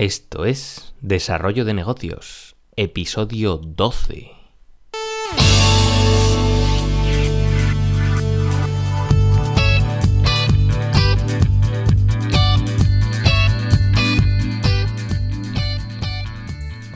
Esto es Desarrollo de Negocios, episodio 12.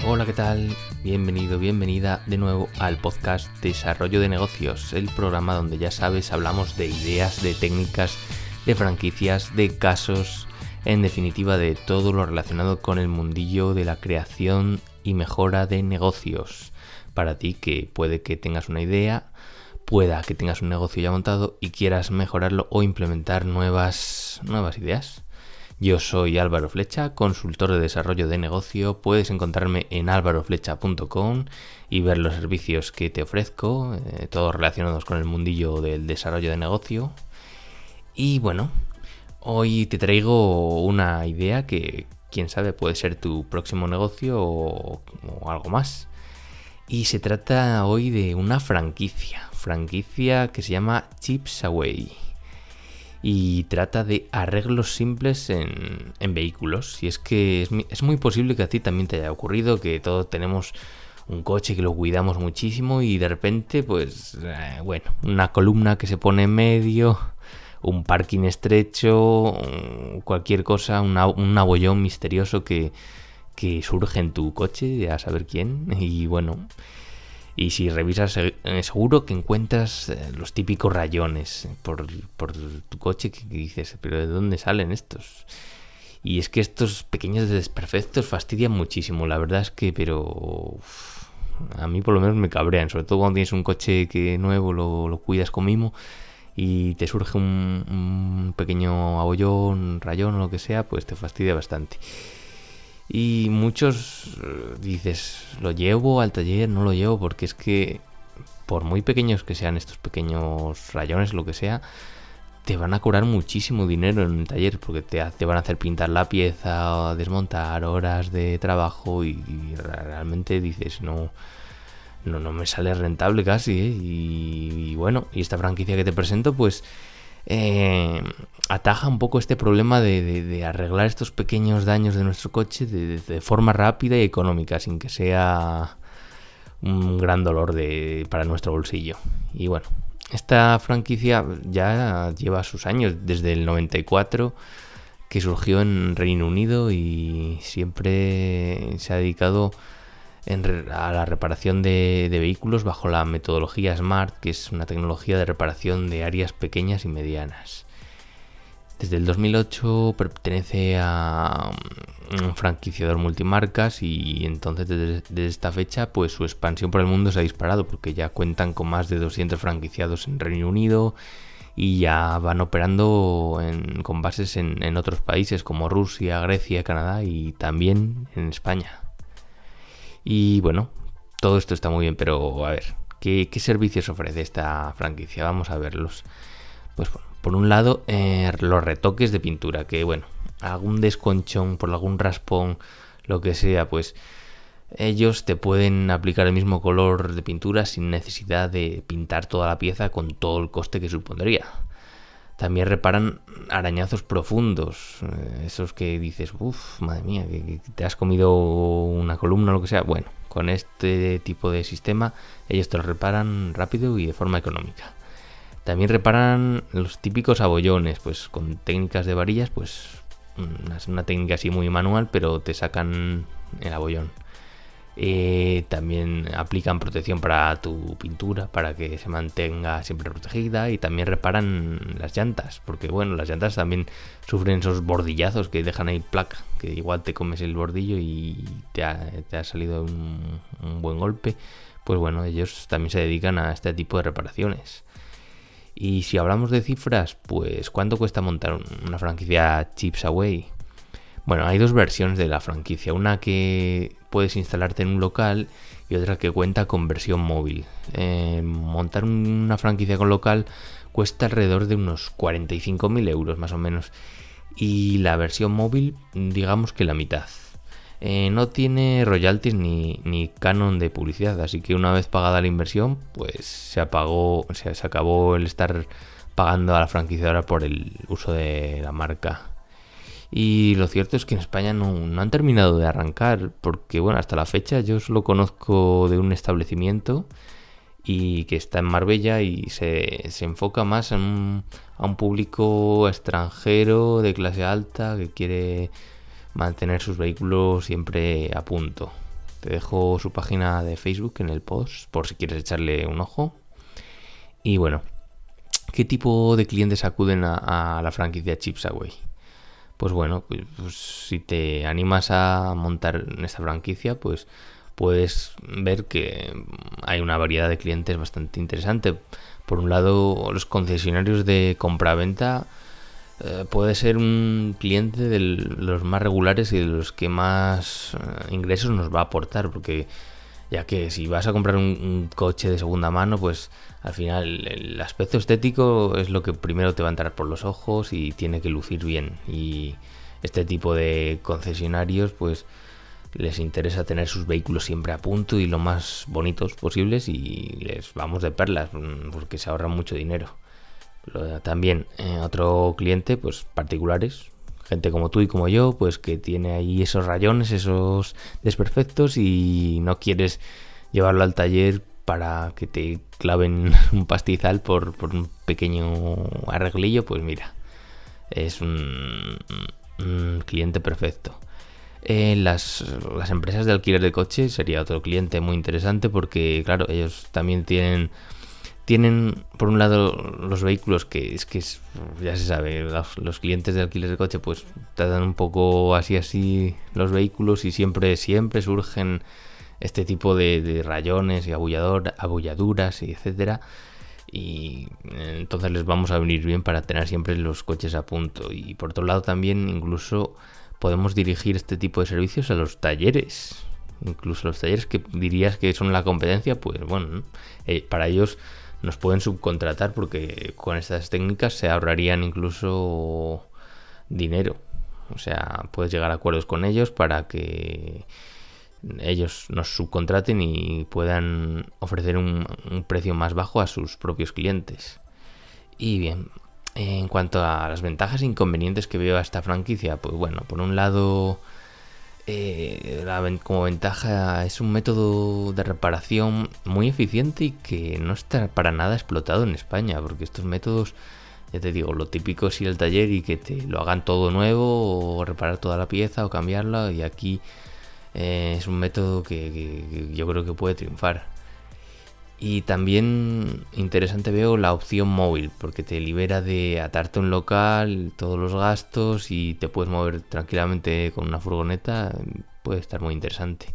Hola, ¿qué tal? Bienvenido, bienvenida de nuevo al podcast Desarrollo de Negocios, el programa donde ya sabes hablamos de ideas, de técnicas, de franquicias, de casos, en definitiva de todo lo relacionado con el mundillo de la creación y mejora de negocios. Para ti que puede que tengas una idea, pueda que tengas un negocio ya montado y quieras mejorarlo o implementar nuevas, nuevas ideas. Yo soy Álvaro Flecha, consultor de desarrollo de negocio. Puedes encontrarme en álvaroflecha.com y ver los servicios que te ofrezco, eh, todos relacionados con el mundillo del desarrollo de negocio. Y bueno, hoy te traigo una idea que, quién sabe, puede ser tu próximo negocio o, algo más. Y se trata hoy de una franquicia, franquicia que se llama Chips Away y trata de arreglos simples en, vehículos. Y es que es, muy posible que a ti también te haya ocurrido que todos tenemos un coche que lo cuidamos muchísimo y de repente, pues, eh, bueno, una columna que se pone en medio, un parking estrecho, cualquier cosa, un abollón misterioso que, que surge en tu coche, a saber quién. Y bueno, y si revisas, eh, seguro que encuentras eh, los típicos rayones por, tu coche que, dices, pero ¿de dónde salen estos? Y es que estos pequeños desperfectos fastidian muchísimo, la verdad es que, pero a mí por lo menos me cabrean, sobre todo cuando tienes un coche que nuevo, lo, lo cuidas con mimo y te surge un, pequeño abollón, rayón o lo que sea, pues te fastidia bastante. Y muchos eh, dices, lo llevo al taller, no lo llevo, porque es que por muy pequeños que sean estos pequeños rayones, lo que sea, te van a cobrar muchísimo dinero en el taller, porque te, van a hacer pintar la pieza, desmontar horas de trabajo y, realmente dices, no, no, no me sale rentable casi. ¿eh? y bueno, y esta franquicia que te presento, pues eh, ataja un poco este problema de, arreglar estos pequeños daños de nuestro coche de, forma rápida y económica, sin que sea un gran dolor para nuestro bolsillo. Y bueno, esta franquicia ya lleva sus años, desde el 94 que surgió en Reino Unido y siempre se ha dedicado a la reparación de, vehículos bajo la metodología SMART, que es una tecnología de reparación de áreas pequeñas y medianas. Desde el 2008 pertenece a un franquiciador multimarcas y entonces desde, esta fecha pues su expansión por el mundo se ha disparado porque ya cuentan con más de 200 franquiciados en Reino Unido y ya van operando con bases en otros países como Rusia, Grecia, Canadá y también en España. Y bueno, todo esto está muy bien, pero a ver, ¿qué, servicios ofrece esta franquicia? Vamos a verlos. Pues bueno, por un lado, eh, los retoques de pintura, que bueno, algún desconchón, por algún raspón, lo que sea, pues ellos te pueden aplicar el mismo color de pintura sin necesidad de pintar toda la pieza con todo el coste que supondría. También reparan arañazos profundos, eh, esos que dices, uff, madre mía, que, te has comido una columna o lo que sea. Bueno, con este tipo de sistema ellos te lo reparan rápido y de forma económica. También reparan los típicos abollones, pues con técnicas de varillas, pues es una técnica así muy manual, pero te sacan el abollón. Eh, también aplican protección para tu pintura para que se mantenga siempre protegida y también reparan las llantas porque bueno las llantas también sufren esos bordillazos que dejan ahí placa que igual te comes el bordillo y te ha, salido un, buen golpe. Pues bueno ellos también se dedican a este tipo de reparaciones. Y si hablamos de cifras pues cuánto cuesta montar una franquicia Chips Away bueno, hay dos versiones de la franquicia. Una que puedes instalarte en un local y otra que cuenta con versión móvil. Eh, montar una franquicia con local cuesta alrededor de unos 45.000 euros más o menos. Y la versión móvil, digamos que la mitad. Eh, no tiene royalties ni, ni, canon de publicidad, así que una vez pagada la inversión, pues se apagó, se, se acabó el estar pagando a la franquiciadora por el uso de la marca. Y lo cierto es que en España no, han terminado de arrancar, porque bueno, hasta la fecha yo solo conozco de un establecimiento y que está en Marbella y se, enfoca más en a un público extranjero de clase alta que quiere mantener sus vehículos siempre a punto. Te dejo su página de Facebook en el post por si quieres echarle un ojo. Y bueno, ¿qué tipo de clientes acuden a, la franquicia Chipsaway? Pues bueno, pues, pues, si te animas a montar en esta franquicia, pues puedes ver que hay una variedad de clientes bastante interesante. Por un lado, los concesionarios de compraventa eh, puede ser un cliente de los más regulares y de los que más eh, ingresos nos va a aportar, porque ya que si vas a comprar un, coche de segunda mano, pues al final el aspecto estético es lo que primero te va a entrar por los ojos y tiene que lucir bien. Y este tipo de concesionarios, pues les interesa tener sus vehículos siempre a punto y lo más bonitos posibles y les vamos de perlas mm, porque se ahorran mucho dinero. También eh, otro cliente, pues particulares, gente como tú y como yo, pues que tiene ahí esos rayones, esos desperfectos y no quieres llevarlo al taller para que te claven un pastizal por, un pequeño arreglillo, pues mira, es un, cliente perfecto. Eh, las, las, empresas de alquiler de coche sería otro cliente muy interesante porque, claro, ellos también tienen tienen por un lado los vehículos que es que ya se sabe los, clientes de alquiler de coche pues tratan un poco así así los vehículos y siempre siempre surgen este tipo de, rayones y abullador, abulladuras y etcétera. Y entonces les vamos a venir bien para tener siempre los coches a punto. Y por otro lado también incluso podemos dirigir este tipo de servicios a los talleres. Incluso los talleres que dirías que son la competencia pues bueno eh, para ellos nos pueden subcontratar porque con estas técnicas se ahorrarían incluso dinero. O sea, puedes llegar a acuerdos con ellos para que ellos nos subcontraten y puedan ofrecer un, precio más bajo a sus propios clientes. Y bien, en cuanto a las ventajas e inconvenientes que veo a esta franquicia, pues bueno, por un lado eh, como ventaja es un método de reparación muy eficiente y que no está para nada explotado en España, porque estos métodos, ya te digo, lo típico es ir al taller y que te lo hagan todo nuevo o reparar toda la pieza o cambiarla y aquí eh, es un método que yo creo que puede triunfar. Y también interesante veo la opción móvil, porque te libera de atarte un local, todos los gastos y te puedes mover tranquilamente con una furgoneta. Puede estar muy interesante.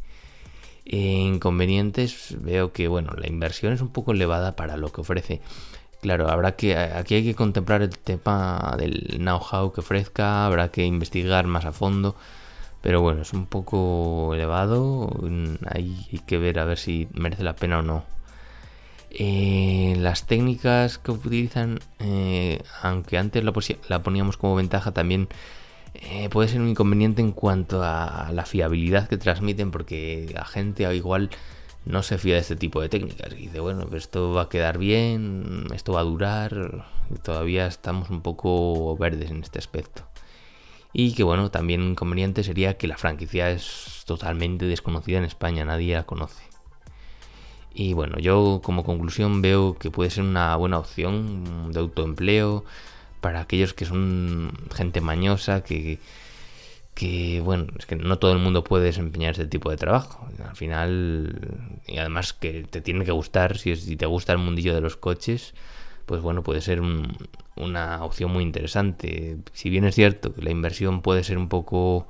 inconvenientes, veo que bueno, la inversión es un poco elevada para lo que ofrece. Claro, habrá que aquí hay que contemplar el tema del know-how que ofrezca, habrá que investigar más a fondo. Pero bueno, es un poco elevado. Hay que ver a ver si merece la pena o no. Eh, las técnicas que utilizan, eh, aunque antes la, poníamos como ventaja, también eh, puede ser un inconveniente en cuanto a la fiabilidad que transmiten, porque la gente igual no se fía de este tipo de técnicas. Dice, bueno, esto va a quedar bien, esto va a durar, todavía estamos un poco verdes en este aspecto. Y que bueno, también un inconveniente sería que la franquicia es totalmente desconocida en España, nadie la conoce. Y bueno, yo como conclusión veo que puede ser una buena opción de autoempleo para aquellos que son gente mañosa, que, que bueno, es que no todo el mundo puede desempeñar este tipo de trabajo. Al final, y además que te tiene que gustar, si, si te gusta el mundillo de los coches, pues bueno, puede ser una opción muy interesante. Si bien es cierto que la inversión puede ser un poco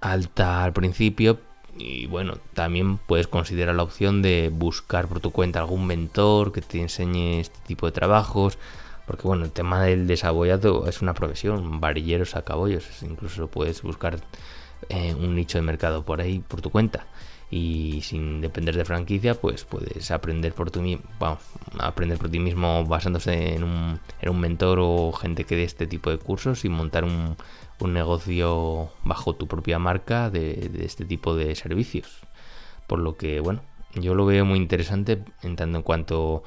alta al principio, y bueno, también puedes considerar la opción de buscar por tu cuenta algún mentor que te enseñe este tipo de trabajos. Porque bueno, el tema del desabollado es una profesión, varilleros a cabollos. Incluso puedes buscar eh, un nicho de mercado por ahí por tu cuenta. Y sin depender de franquicia, pues puedes aprender por, tu, aprender por ti mismo basándose en un, en un mentor o gente que dé este tipo de cursos y montar un, un negocio bajo tu propia marca de, este tipo de servicios. Por lo que, bueno, yo lo veo muy interesante en tanto en cuanto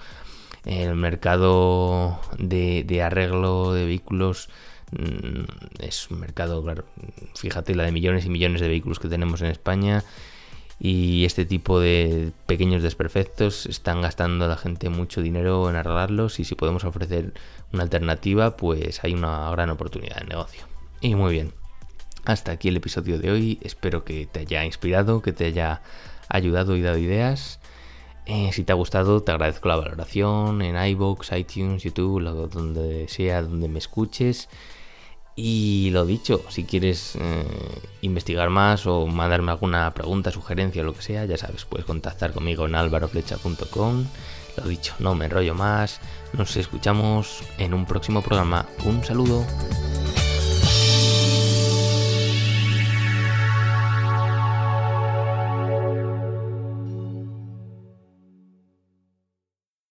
el mercado de, arreglo de vehículos es un mercado, claro, fíjate la de millones y millones de vehículos que tenemos en España y este tipo de pequeños desperfectos están gastando la gente mucho dinero en arreglarlos y si podemos ofrecer una alternativa pues hay una gran oportunidad de negocio. Y muy bien, hasta aquí el episodio de hoy, espero que te haya inspirado, que te haya ayudado y dado ideas. Eh, si te ha gustado, te agradezco la valoración en iBox, iTunes, YouTube, donde sea donde me escuches. Y lo dicho, si quieres eh, investigar más o mandarme alguna pregunta, sugerencia o lo que sea, ya sabes, puedes contactar conmigo en alvaroflecha.com. Lo dicho, no me enrollo más. Nos escuchamos en un próximo programa. Un saludo.